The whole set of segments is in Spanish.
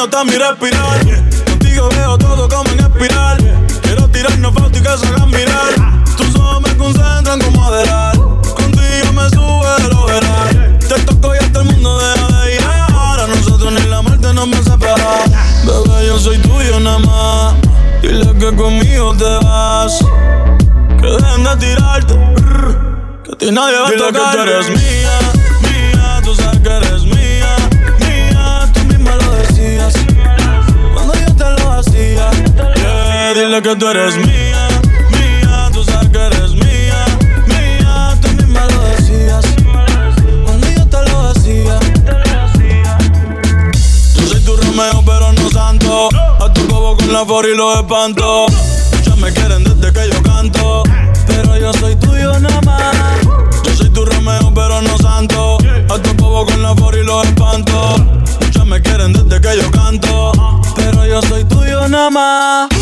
mío está mi respirar. Que tú eres mía, mía, tú sabes que eres mía, mía, tú misma lo decías. Cuando yo te lo decía, yo soy tu Romeo, pero no santo. A tu bobo con la for y los espanto. Ya me quieren desde que yo canto, pero yo soy tuyo nada más. Yo soy tu Romeo, pero no santo. A tu bobo con la for y los espanto. Ya me quieren desde que yo canto, pero yo soy tuyo nada más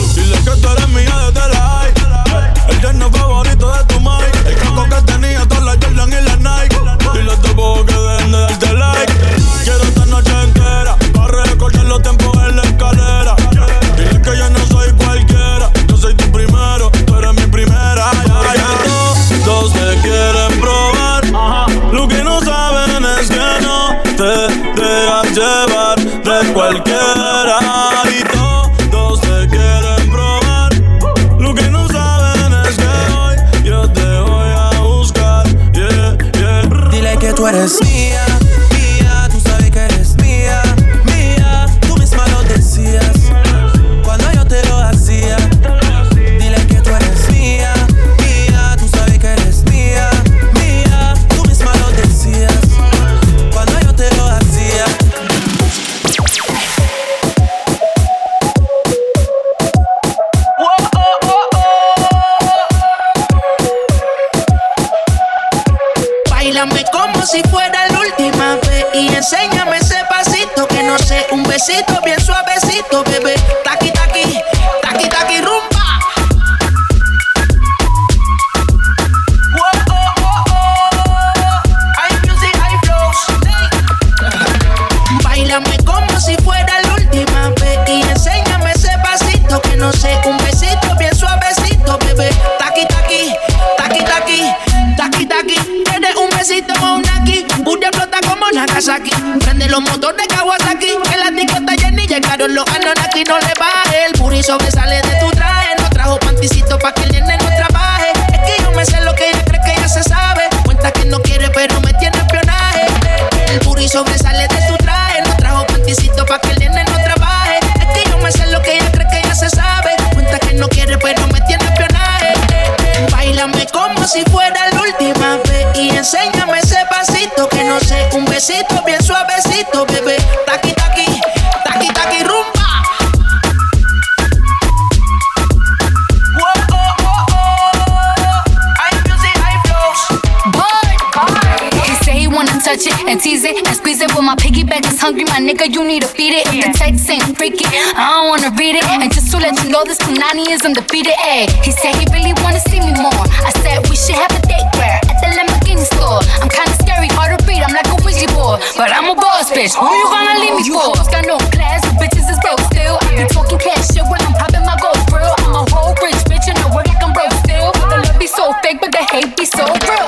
El yerno favorito de tu mai. El coco que tenía todas besito bien suavecito, bebé. Taqui nigga, you need to beat it. If the text ain't freaky, I don't wanna read it. And just to let you know, this Punani is undefeated. Ayy, he said he really wanna see me more. I said we should have a date where at the Lamborghini store. I'm kinda scary, hard to read. I'm like a Ouija board, but I'm a boss bitch. Who you gonna leave me for? Got no class, bitches is broke still. I be talking cash shit when I'm popping my gold grill. I'm a whole rich bitch and I work like I'm broke still. The love be so fake, but the hate be so real.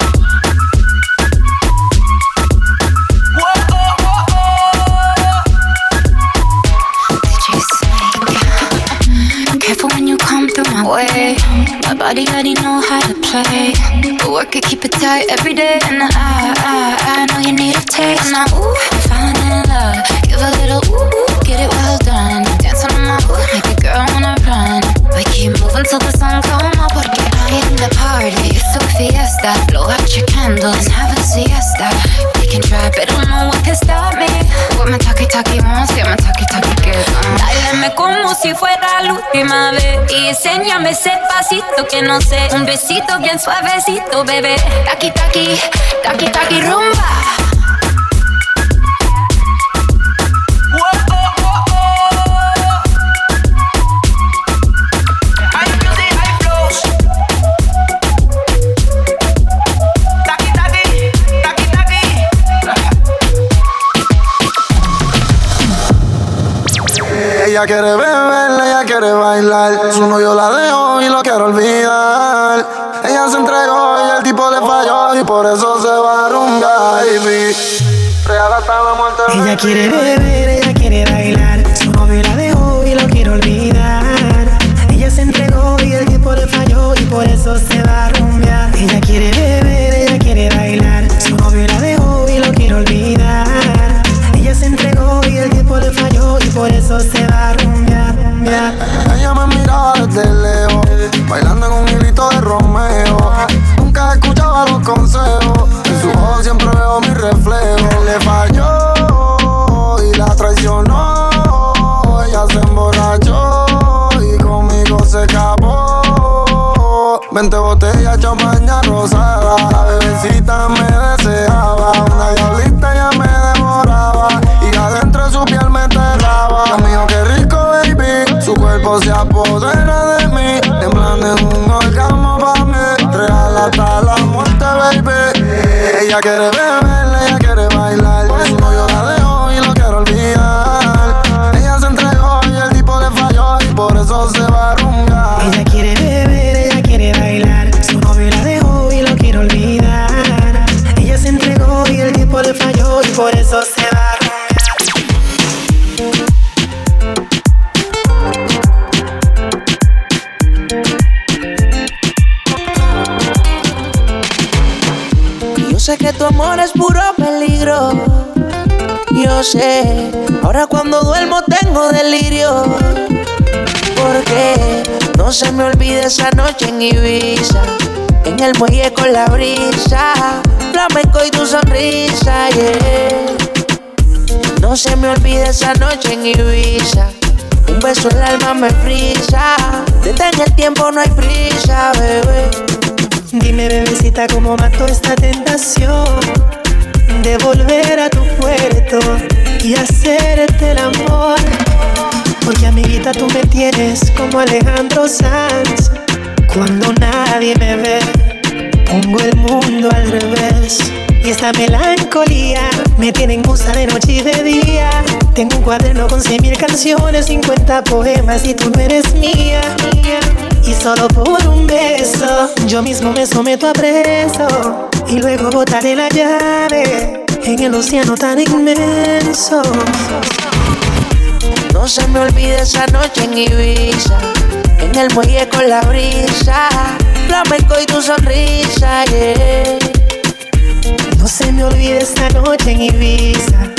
my way. My body already know how to play. But work it, keep it tight every day. And I, I, I know you need a taste. Now, ooh, I'm falling in love. Give a little ooh, get it well done. Dance on my ooh, make a girl wanna run. We keep moving till the sun come up. Porque I am the party. Fiesta. Blow out your candles and have a siesta. We can try, but don't know what can stop me. What my talkie talkie wants, get my talkie talkie good. Uh. Dáleme como si fuera la última vez y enséñame ese pasito que no sé. Un besito bien suavecito, bebé. Taki taki, taki taki rumba. Ella quiere beber, ella quiere bailar. Su novio la dejó y lo quiero olvidar. Ella se entregó y el tipo le falló y por eso se va a rumbar, baby. hasta la muerte. Ella quiere beber, ella quiere bailar. 20 botellas, champaña rosada. La bebecita me deseaba, una diablita ya me devoraba Y adentro de su piel me enterraba. Amigo, qué rico, baby. Su cuerpo se apodera de mí, temblando en un orgasmo para mí. Real hasta la muerte, baby. Ella quiere tu amor es puro peligro. Yo sé, ahora cuando duermo tengo delirio. Porque no se me olvida esa noche en Ibiza. En el muelle con la brisa, flamenco y tu sonrisa, yeah. No se me olvida esa noche en Ibiza. Un beso en el alma me frisa. Detén el tiempo, no hay prisa, bebé. Dime, bebecita, cómo mato esta tentación de volver a tu puerto y hacerte el amor. Porque, amiguita, tú me tienes como Alejandro Sanz. Cuando nadie me ve, pongo el mundo al revés. Y esta melancolía me tiene en musa de noche y de día. Tengo un cuaderno con cien mil canciones, 50 poemas y tú no eres mía. Y solo por un beso, yo mismo me someto a preso. Y luego botaré la llave en el océano tan inmenso. No se me olvida esa noche en Ibiza. En el muelle con la brisa. Flamenco y tu sonrisa, yeah. No se me olvide esta noche en Ibiza.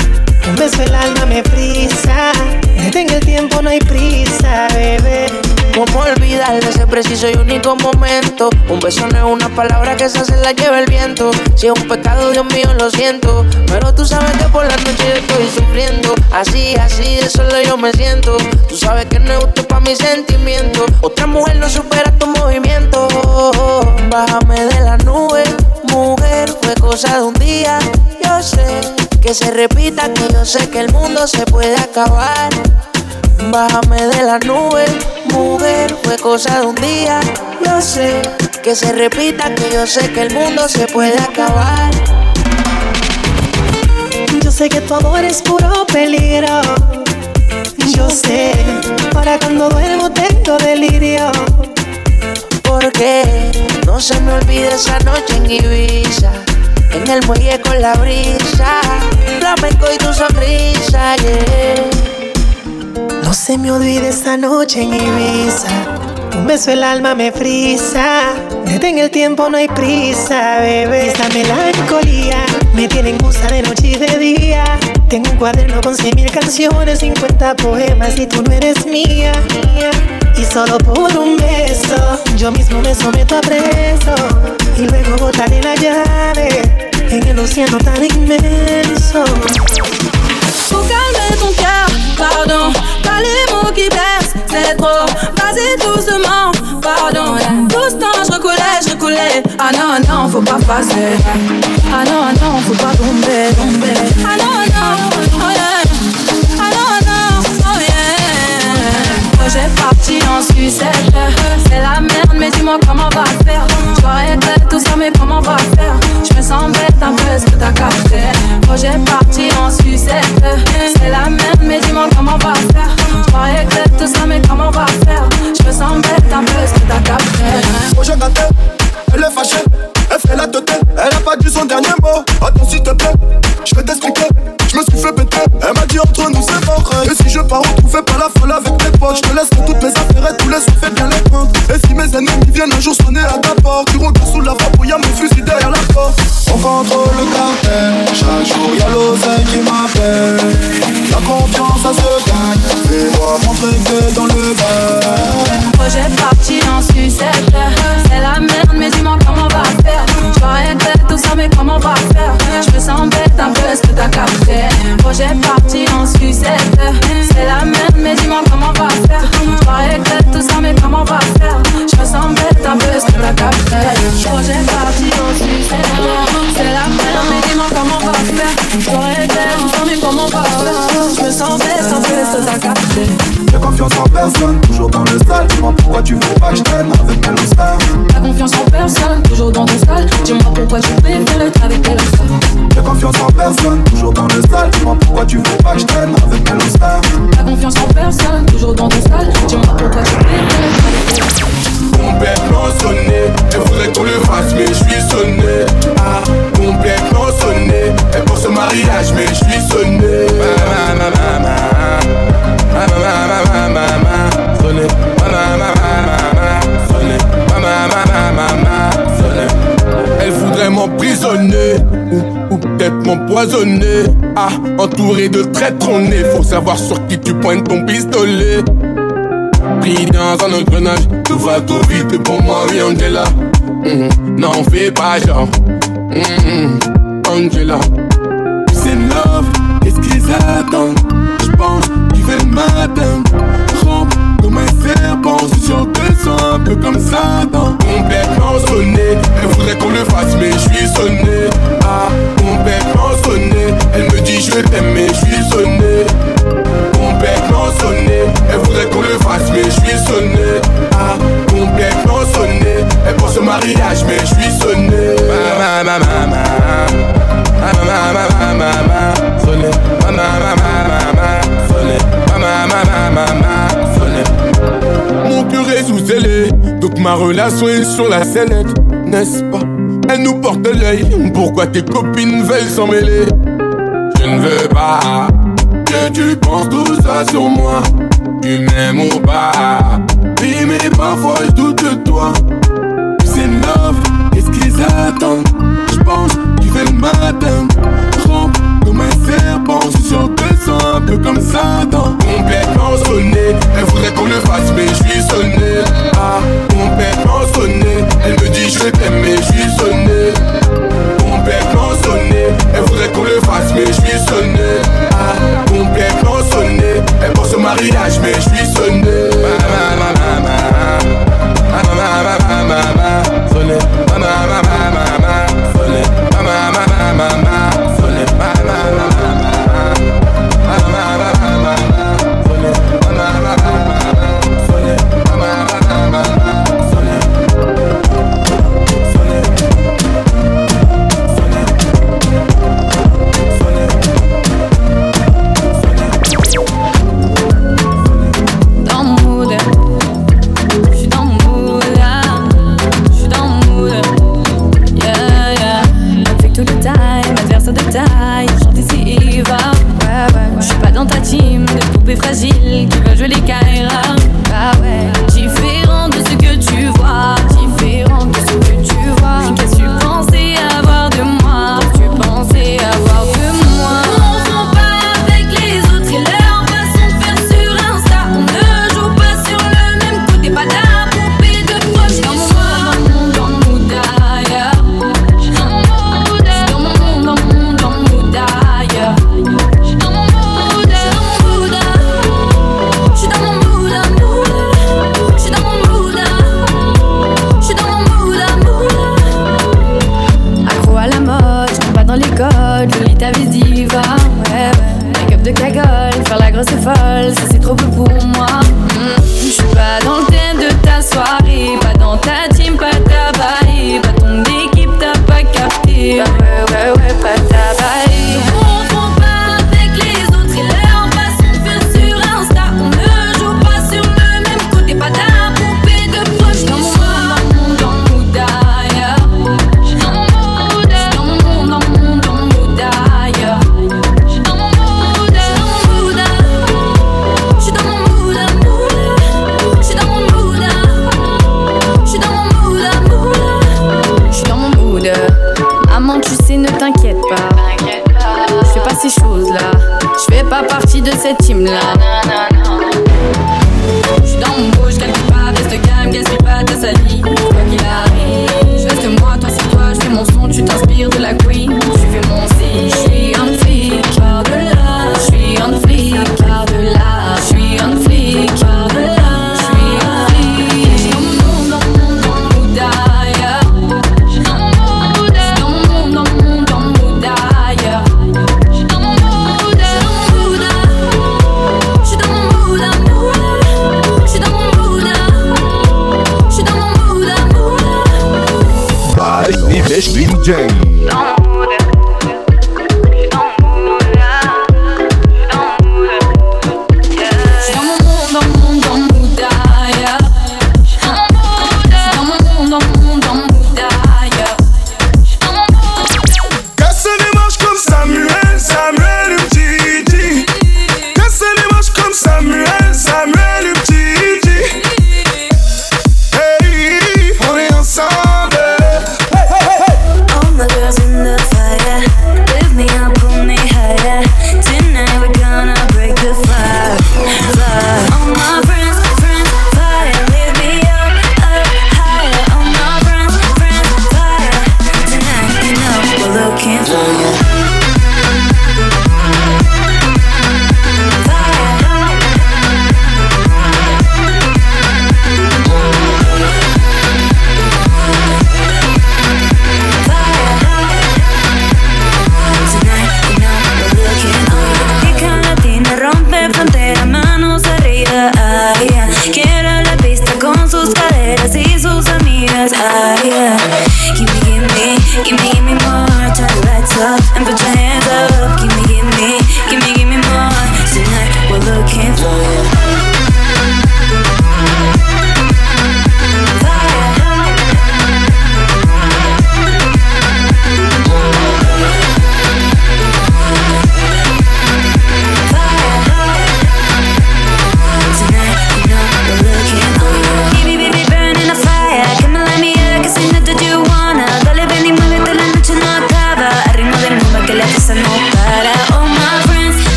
Un beso el alma me frisa. Detén el tiempo, no hay prisa, bebé. ¿Cómo olvidar ese preciso y único momento? Un beso no es una palabra que esa se la lleva el viento. Si es un pecado, Dios mío, lo siento. Pero tú sabes que por la noche estoy sufriendo. Así, así de solo yo me siento. Tú sabes que no es justo para mis sentimientos. Otra mujer no supera tu movimiento. Bájame de la nube, mujer, fue cosa de un día. Yo sé que se repita, que yo sé que el mundo se puede acabar. Bájame de la nube, mujer, fue cosa de un día. Yo sé que se repita, que yo sé que el mundo se puede acabar. Yo sé que tu amor es puro peligro. Yo sé, para cuando duermo tengo delirio. Porque no se me olvida esa noche en Ibiza. En el muelle con la brisa, flamenco y tu sonrisa, yeah. Se me olvide esta noche en Ibiza. Un beso el alma me frisa. Detén el tiempo, no hay prisa, bebé. Esta melancolía me tiene gusta de noche y de día. Tengo un cuaderno con cien mil canciones, 50 poemas y tú no eres mía. Y solo por un beso, yo mismo me someto a preso. Y luego botaré la llave en el océano tan inmenso. Pas passer. Ah non, non, faut pas tomber, tomber. Ah non, non, oh yeah. Ah non, non, oh yeah. Projet parti en sucette. C'est la merde, mais dis-moi comment on va faire. Je tout ça, mais comment on va faire? Je me sens bête un peu, ce que t'as capté? Projet parti en sucette. C'est la merde, mais dis-moi comment on va faire. Je que tout ça, mais comment on va faire? Je me sens bête un peu, ce que t'as capté? Projet gâté, elle est fâchée, elle fait la tête, elle a pas dit son dernier mot. Attends s'il te plaît, je vais t'expliquer. Je me suis fait péter, elle m'a dit entre nous c'est mort. Et si je pars retrouver pas la folle avec mes potes, je te laisserai toutes mes affaires et tous les bien les prendre. Et si mes ennemis viennent un jour sonner à ta porte, tu regardes sous la voie, y'a mon fusil derrière la porte. On contrôle le cartel, chaque jour y'a l'oseille qui m'appelle. La confiance ça se gagne, fais-moi montrer que dans le bain. Projet parti en sucette. C'est la merde, mais dis-moi comment on va faire. Je être tout ça, mais comment on va faire? Je me sens bête un peu, est-ce que t'as capté? Projet parti en sucette. C'est la merde, mais dis-moi comment on va faire. Je être tout ça, mais comment on va faire? Je me sens bête un peu, est-ce que t'as capté? J'ai confiance en personne, toujours dans le style. Dis-moi pourquoi tu veux pas que je t'aime avec Melostar. T'as confiance en personne, toujours dans ton style. Dis-moi pourquoi tu préfères être avec Melostar. J'ai confiance en personne, toujours dans le style. Dis-moi pourquoi tu veux pas que je t'aime avec Melostar. T'as confiance en personne, toujours dans ton style. Dis-moi pourquoi tu préfères être avec Melostar. Complètement sonné, elle voudrait qu'on le fasse, mais je suis sonné. Ah, complètement sonné, elle pense au mariage, mais je suis sonné. Ma, ma, ma, elle voudrait m'emprisonner ou, peut-être m'empoisonner. Ah, entouré de traîtres, on est. Faut savoir sur qui tu pointes ton pistolet. Pris dans un engrenage, tout va trop vite. Pour moi, oui, Angela. Mmh, non, fais pas genre. Mm-hmm. Angela. C'est love, qu'est-ce qu'ils attendent? J'pense matin. Rampe comme un serpent, je te sens un peu comme Satan. Complètement sonné, elle voudrait qu'on le fasse, mais je suis sonné. Ah, complètement sonné, elle me dit je t'aime, mais je suis sonné complètement sonné. Elle voudrait qu'on le fasse, mais je suis sonné. Ah, complètement sonné. Elle pense au mariage, mais je suis sonné. Ma, ma, ma, ma, ma. Ma. Sonné. Ma, ma, ma, ma. Sonné. Ma, ma, ma, ma. Mon est sous scellé, donc ma relation est sur la sellette, n'est-ce pas? Elle nous porte l'œil, pourquoi tes copines veulent s'en mêler? Je ne veux pas que tu penses tout ça sur moi. Tu m'aimes ou pas. Oui, mais parfois je doute de toi. C'est love, qu'est-ce qu'ils attendent? Je pense qu'il fait le matin. Rampe comme un serpent, sur te un peu comme Satan. Complètement sonné, elle voudrait qu'on le fasse, mais je suis sonné. Ah, complètement sonné, elle me dit je t'aime, mais je suis sonné. Complètement sonné, elle voudrait qu'on le fasse, mais je suis sonné. Ah, complètement sonné, elle pense au mariage, mais je suis sonné. Yeah.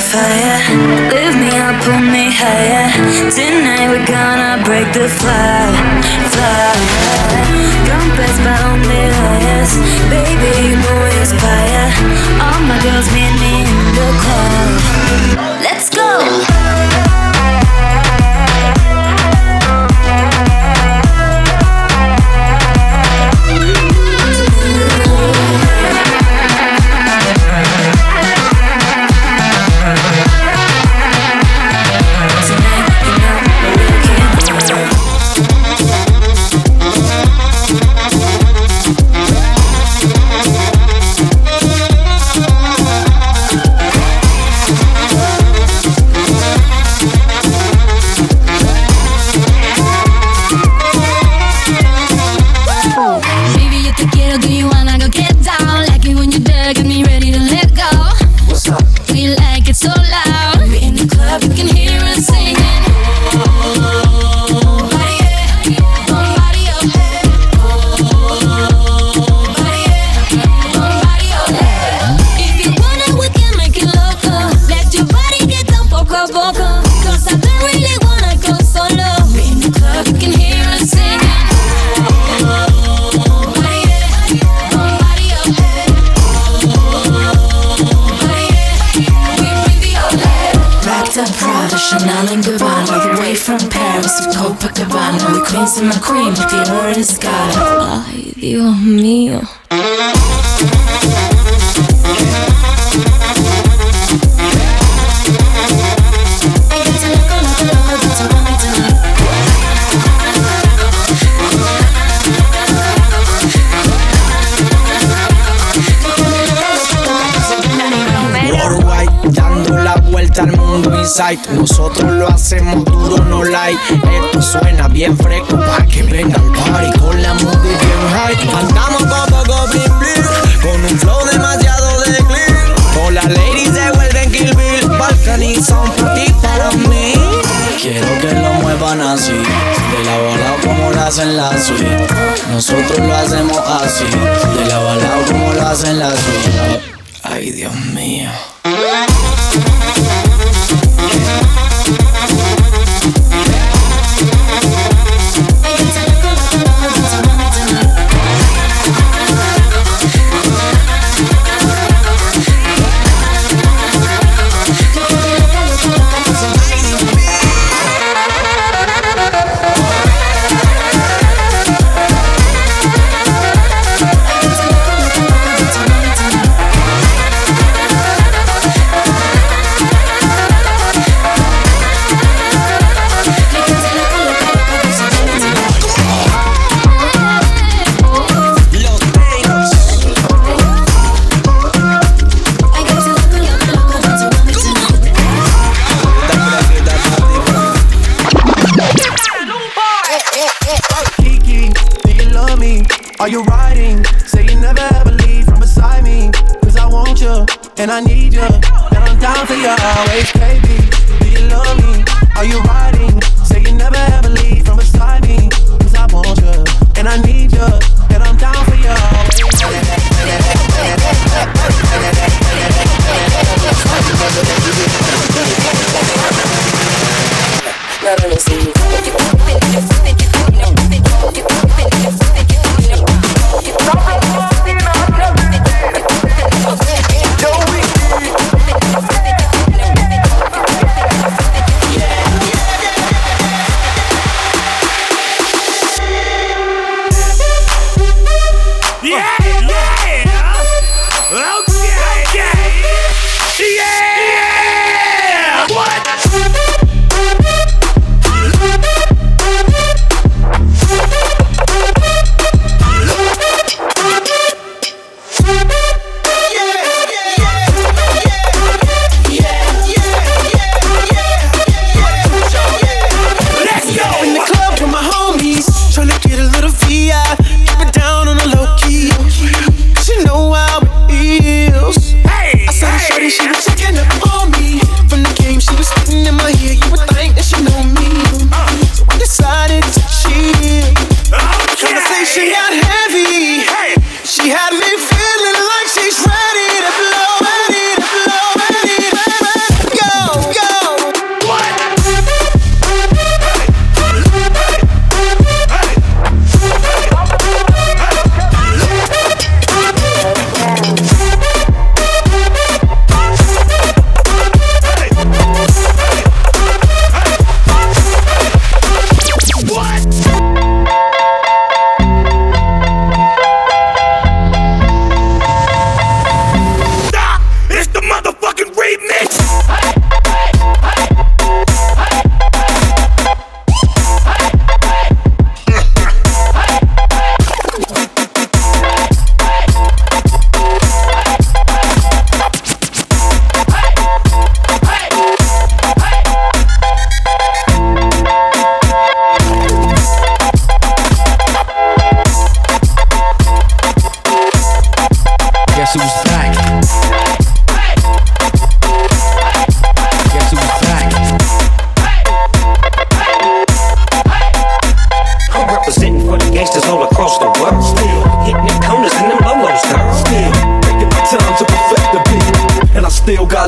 fire. Lift me up, pull me higher. Tonight we're gonna break the fly, fly. Compass bound the highest, baby. Dios mío Nosotros lo hacemos duro, no like. Esto suena bien fresco pa' que venga el party con la movie bien high. Andamos con poco bling bling, con un flow demasiado de clean. Todas las ladies se vuelven Kill Bill, Balcony son para ti, para mí. Quiero que lo muevan así, de la balao como lo hacen la suite. Nosotros lo hacemos así, de la balao como lo hacen la suite. Ay, Dios mío.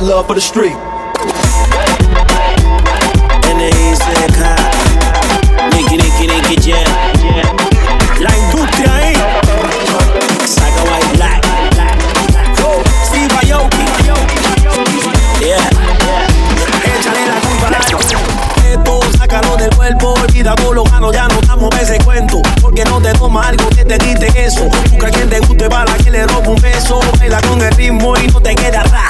love for the street. And "Car. La industria, eh? Saga white black. Go, Steve Yeah. Échale la culpa a Esto, sácalo del cuerpo, olvida todo lo gano, ya no damos ese cuento. Porque no te toma algo que te quite eso. Busca quien te guste para que le roba un beso. Baila con el ritmo y no te queda atrás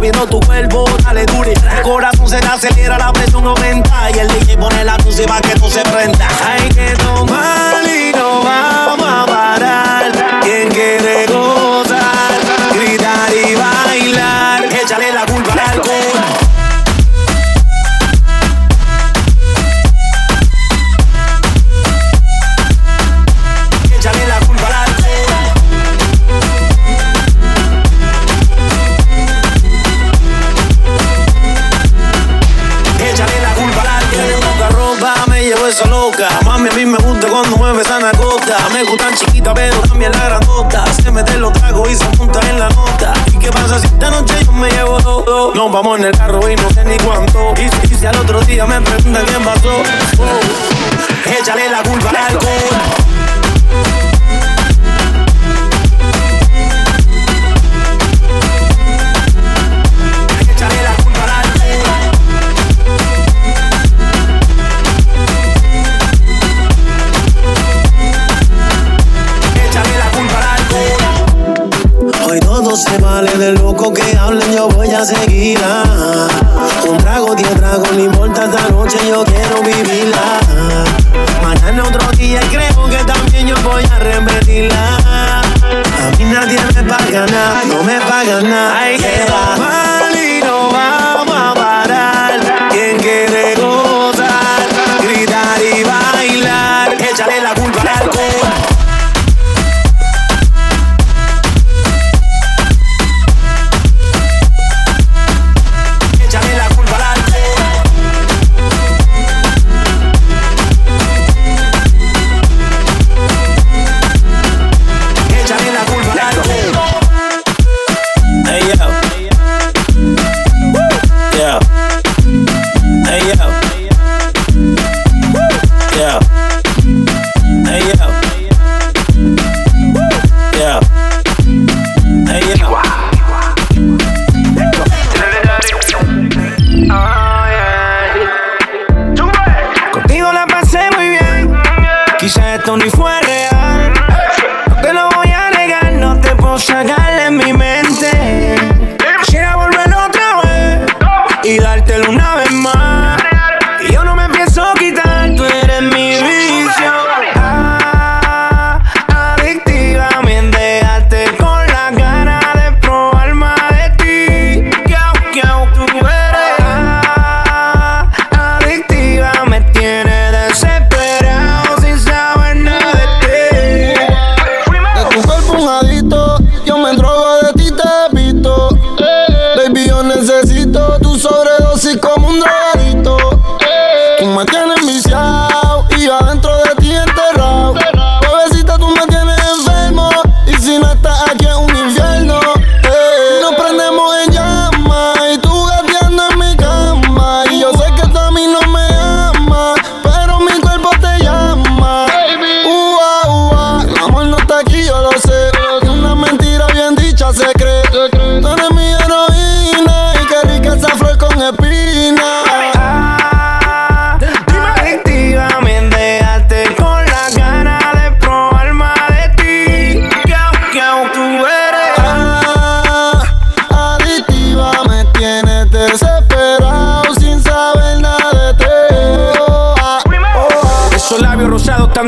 moviendo tu cuerpo, dale duri. El corazón se te acelera, la presión aumenta. Y el DJ pone la música que tú se prenda. Hay que tomar y no vamos a parar. ¿Quién quiere gozar? Me gustan chiquita, pero también la grandota. Se mete los tragos y se junta en la nota. ¿Y qué pasa si esta noche yo me llevo todo? Nos vamos en el carro y no sé ni cuánto. Y, si al otro día me preguntan qué pasó, oh, échale la culpa al alcohol. no se vale de loco que hablen, yo voy a seguirla. Un trago, diez tragos, no importa esta noche, yo quiero vivirla. Mañana otro día y creo que también yo voy a repetirla. A mí nadie me paga nada, no me paga nada. Ay, yeah.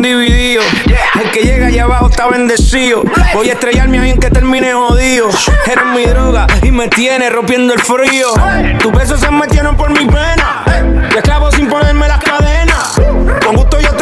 están divididos. El que llega allá abajo está bendecido. Voy a estrellarme a bien que termine jodido. Eres mi droga y me tiene rompiendo el frío. Tus besos se metieron por mi pena. Te esclavo sin ponerme las cadenas. Con gusto yo te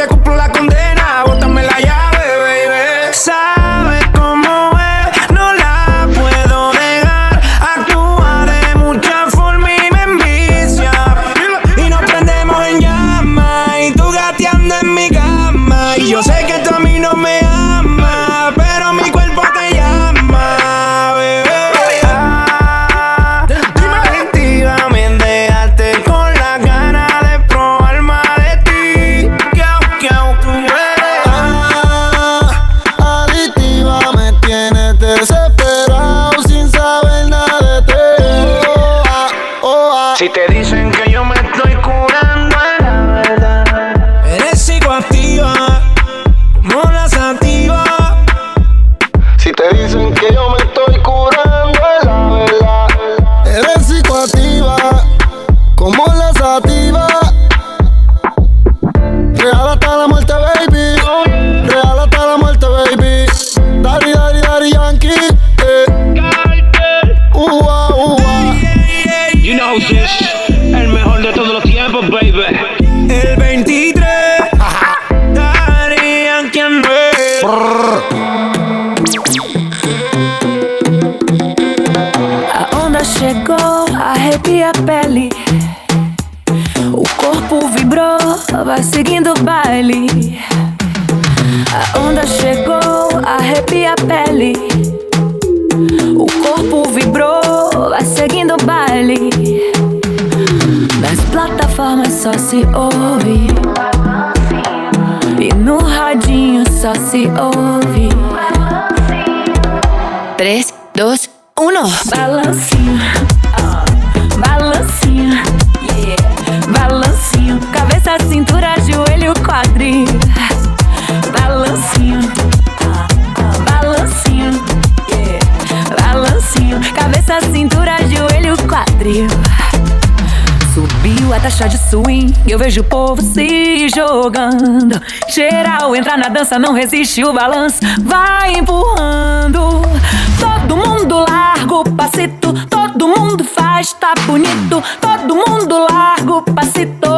3, 2, 1. Balancinho, balancinho, balancinho. Cabeça, cintura, joelho, quadril. Balancinho, balancinho, balancinho. Cabeça, cintura, joelho, quadril sua taxa de swing. Eu vejo o povo se jogando. Geral entrar na dança, não resiste o balanço. Vai empurrando. Todo mundo larga o passito. Todo mundo faz, tá bonito. Todo mundo larga o passito.